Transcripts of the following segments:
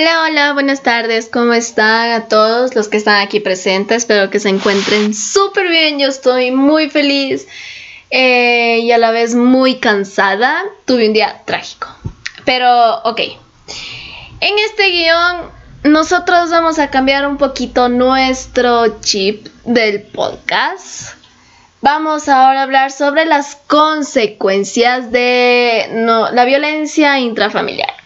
Hola, hola, buenas tardes, ¿cómo están a todos los que están aquí presentes? Espero que se encuentren súper bien, yo estoy muy feliz eh, y a la vez muy cansada. Tuve un día trágico, pero ok. En este guion nosotros vamos a cambiar un poquito nuestro chip del podcast. Vamos ahora a hablar sobre las consecuencias de la violencia intrafamiliar.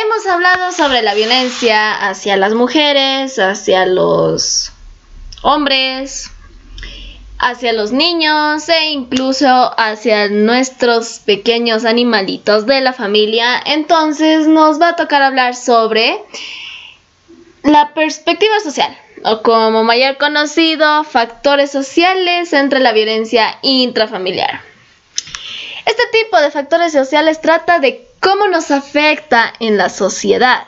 Hemos hablado sobre la violencia hacia las mujeres, hacia los hombres, hacia los niños e incluso hacia nuestros pequeños animalitos de la familia. Entonces nos va a tocar hablar sobre la perspectiva social, o como mayor conocido, factores sociales entre la violencia intrafamiliar. Este tipo de factores sociales trata de cómo nos afecta en la sociedad.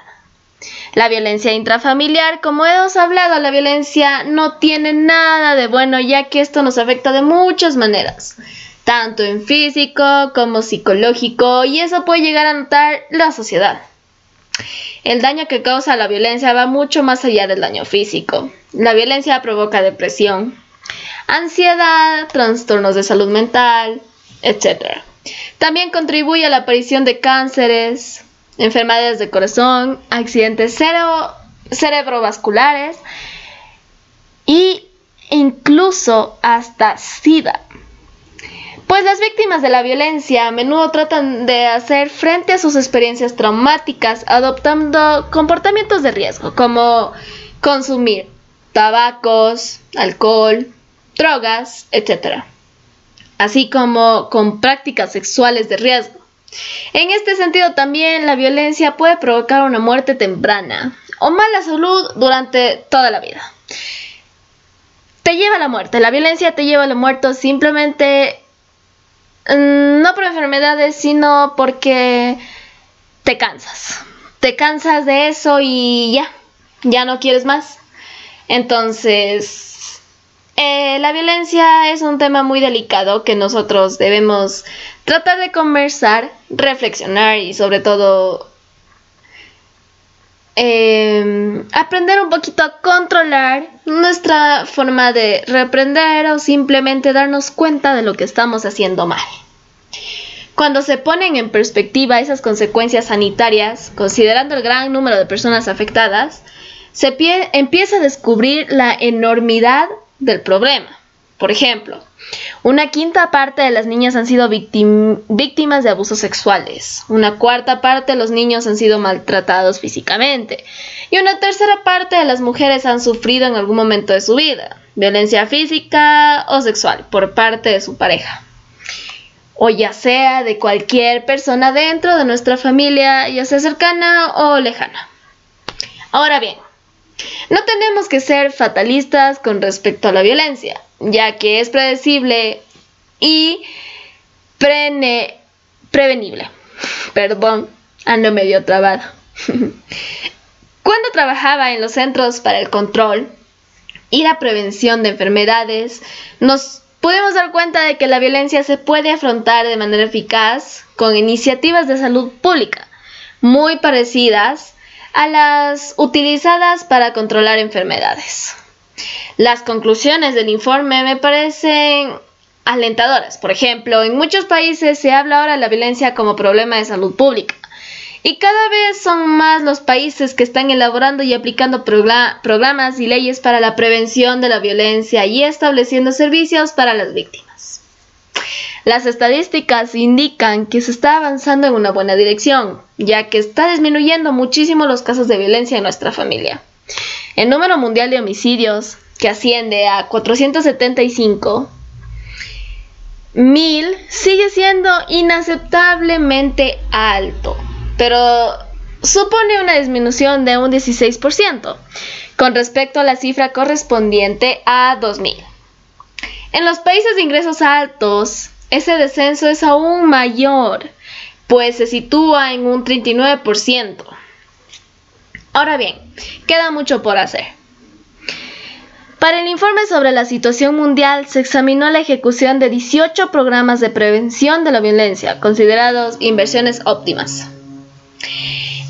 La violencia intrafamiliar, como hemos hablado, la violencia no tiene nada de bueno ya que esto nos afecta de muchas maneras, tanto en físico como psicológico y eso puede llegar a notar la sociedad. El daño que causa la violencia va mucho más allá del daño físico. La violencia provoca depresión, ansiedad, trastornos de salud mental, etc. También contribuye a la aparición de cánceres, enfermedades de corazón, accidentes cerebrovasculares e incluso hasta SIDA. Pues las víctimas de la violencia a menudo tratan de hacer frente a sus experiencias traumáticas adoptando comportamientos de riesgo como consumir tabacos, alcohol, drogas, etc así como con prácticas sexuales de riesgo. En este sentido también la violencia puede provocar una muerte temprana o mala salud durante toda la vida. Te lleva a la muerte, la violencia te lleva a la muerte simplemente mm, no por enfermedades, sino porque te cansas. Te cansas de eso y ya, ya no quieres más. Entonces, eh, la violencia es un tema muy delicado que nosotros debemos tratar de conversar, reflexionar y sobre todo em, aprender un poquito a controlar nuestra forma de reprender o simplemente darnos cuenta de lo que estamos haciendo mal. Cuando se ponen en perspectiva esas consecuencias sanitarias, considerando el gran número de personas afectadas, se empieza a descubrir la enormidad del problema. Por ejemplo, una quinta parte de las niñas han sido víctimas de abusos sexuales, una cuarta parte de los niños han sido maltratados físicamente y una tercera parte de las mujeres han sufrido en algún momento de su vida violencia física o sexual por parte de su pareja, o ya sea de cualquier persona dentro de nuestra familia, ya sea cercana o lejana. Ahora bien, no tenemos que ser fatalistas con respecto a la violencia, ya que es predecible y prevenible. Perdón, ando medio trabado. Cuando trabajaba en los centros para el control y la prevención de enfermedades, nos podemos dar cuenta de que la violencia se puede afrontar de manera eficaz con iniciativas de salud pública muy parecidas a las utilizadas para controlar enfermedades. Las conclusiones del informe me parecen alentadoras. Por ejemplo, en muchos países se habla ahora de la violencia como problema de salud pública. Y cada vez son más los países que están elaborando y aplicando programas y leyes para la prevención de la violencia y estableciendo servicios para las víctimas. Las estadísticas indican que se está avanzando en una buena dirección, ya que está disminuyendo muchísimo los casos de violencia en nuestra familia. El número mundial de homicidios, que asciende a 475 mil, sigue siendo inaceptablemente alto, pero supone una disminución de un 16% con respecto a la cifra correspondiente a 2000. En los países de ingresos altos, ese descenso es aún mayor, pues se sitúa en un 39%. Ahora bien, queda mucho por hacer. Para el informe sobre la situación mundial se examinó la ejecución de 18 programas de prevención de la violencia, considerados inversiones óptimas.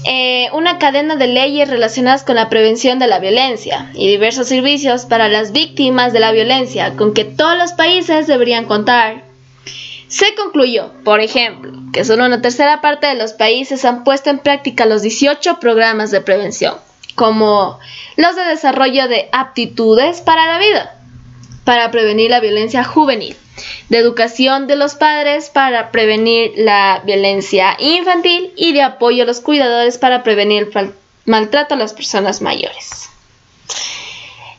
eh, una cadena de leyes relacionadas con la prevención de la violencia y diversos servicios para las víctimas de la violencia con que todos los países deberían contar. Se concluyó, por ejemplo, que solo una tercera parte de los países han puesto en práctica los 18 programas de prevención, como los de desarrollo de aptitudes para la vida, para prevenir la violencia juvenil, de educación de los padres para prevenir la violencia infantil y de apoyo a los cuidadores para prevenir el maltrato a las personas mayores.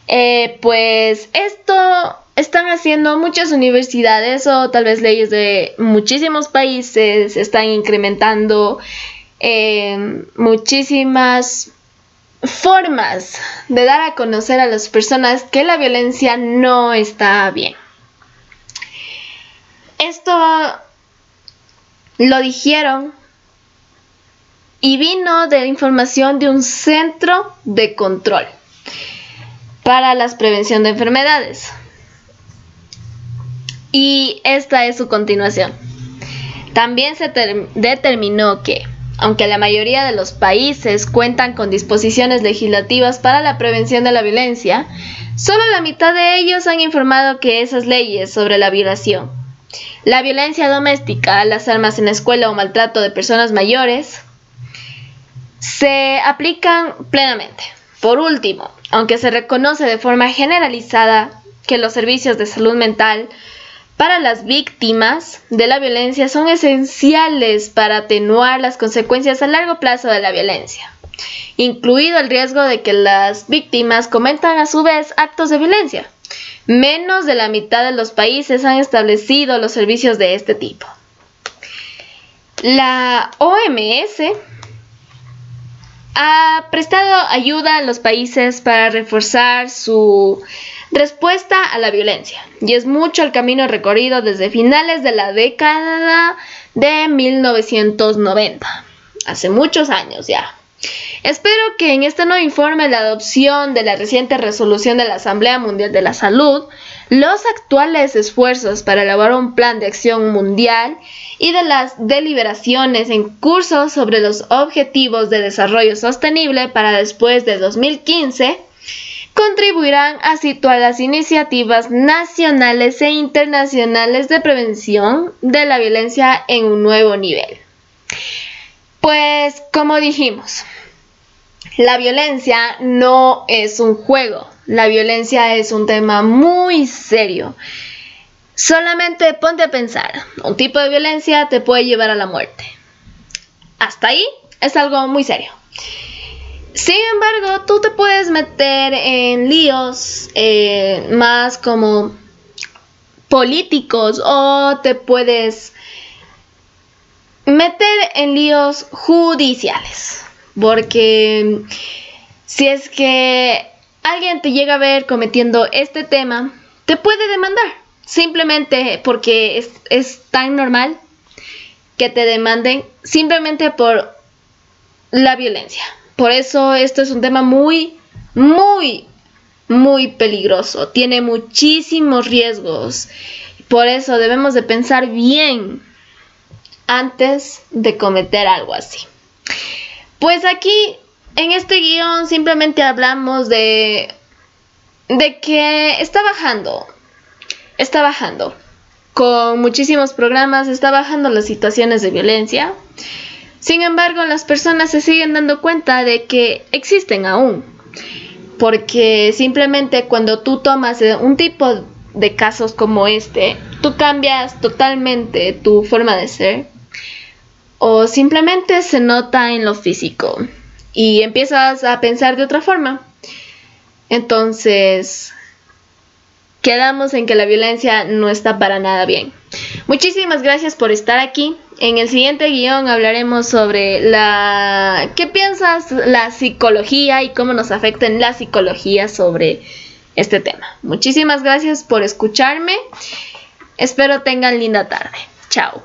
Eh, pues esto están haciendo muchas universidades o tal vez leyes de muchísimos países, están incrementando eh, muchísimas formas de dar a conocer a las personas que la violencia no está bien. Esto lo dijeron y vino de información de un centro de control para la prevención de enfermedades. Y esta es su continuación. También se determinó que, aunque la mayoría de los países cuentan con disposiciones legislativas para la prevención de la violencia, solo la mitad de ellos han informado que esas leyes sobre la violación la violencia doméstica, las armas en la escuela o maltrato de personas mayores se aplican plenamente. Por último, aunque se reconoce de forma generalizada que los servicios de salud mental para las víctimas de la violencia son esenciales para atenuar las consecuencias a largo plazo de la violencia, incluido el riesgo de que las víctimas cometan a su vez actos de violencia. Menos de la mitad de los países han establecido los servicios de este tipo. La OMS ha prestado ayuda a los países para reforzar su respuesta a la violencia y es mucho el camino recorrido desde finales de la década de 1990, hace muchos años ya. Espero que en este nuevo informe la adopción de la reciente resolución de la Asamblea Mundial de la Salud, los actuales esfuerzos para elaborar un plan de acción mundial y de las deliberaciones en curso sobre los objetivos de desarrollo sostenible para después de 2015 contribuirán a situar las iniciativas nacionales e internacionales de prevención de la violencia en un nuevo nivel. Pues como dijimos, la violencia no es un juego, la violencia es un tema muy serio. Solamente ponte a pensar, un tipo de violencia te puede llevar a la muerte. Hasta ahí es algo muy serio. Sin embargo, tú te puedes meter en líos eh, más como políticos o te puedes meter en líos judiciales. Porque si es que alguien te llega a ver cometiendo este tema, te puede demandar. Simplemente porque es, es tan normal que te demanden simplemente por la violencia. Por eso esto es un tema muy, muy, muy peligroso. Tiene muchísimos riesgos. Por eso debemos de pensar bien antes de cometer algo así. Pues aquí en este guion simplemente hablamos de de que está bajando. Está bajando. Con muchísimos programas está bajando las situaciones de violencia. Sin embargo, las personas se siguen dando cuenta de que existen aún. Porque simplemente cuando tú tomas un tipo de casos como este, tú cambias totalmente tu forma de ser o simplemente se nota en lo físico y empiezas a pensar de otra forma. Entonces, quedamos en que la violencia no está para nada bien. Muchísimas gracias por estar aquí. En el siguiente guion hablaremos sobre la... ¿Qué piensas la psicología y cómo nos afecta en la psicología sobre este tema? Muchísimas gracias por escucharme. Espero tengan linda tarde. Chao.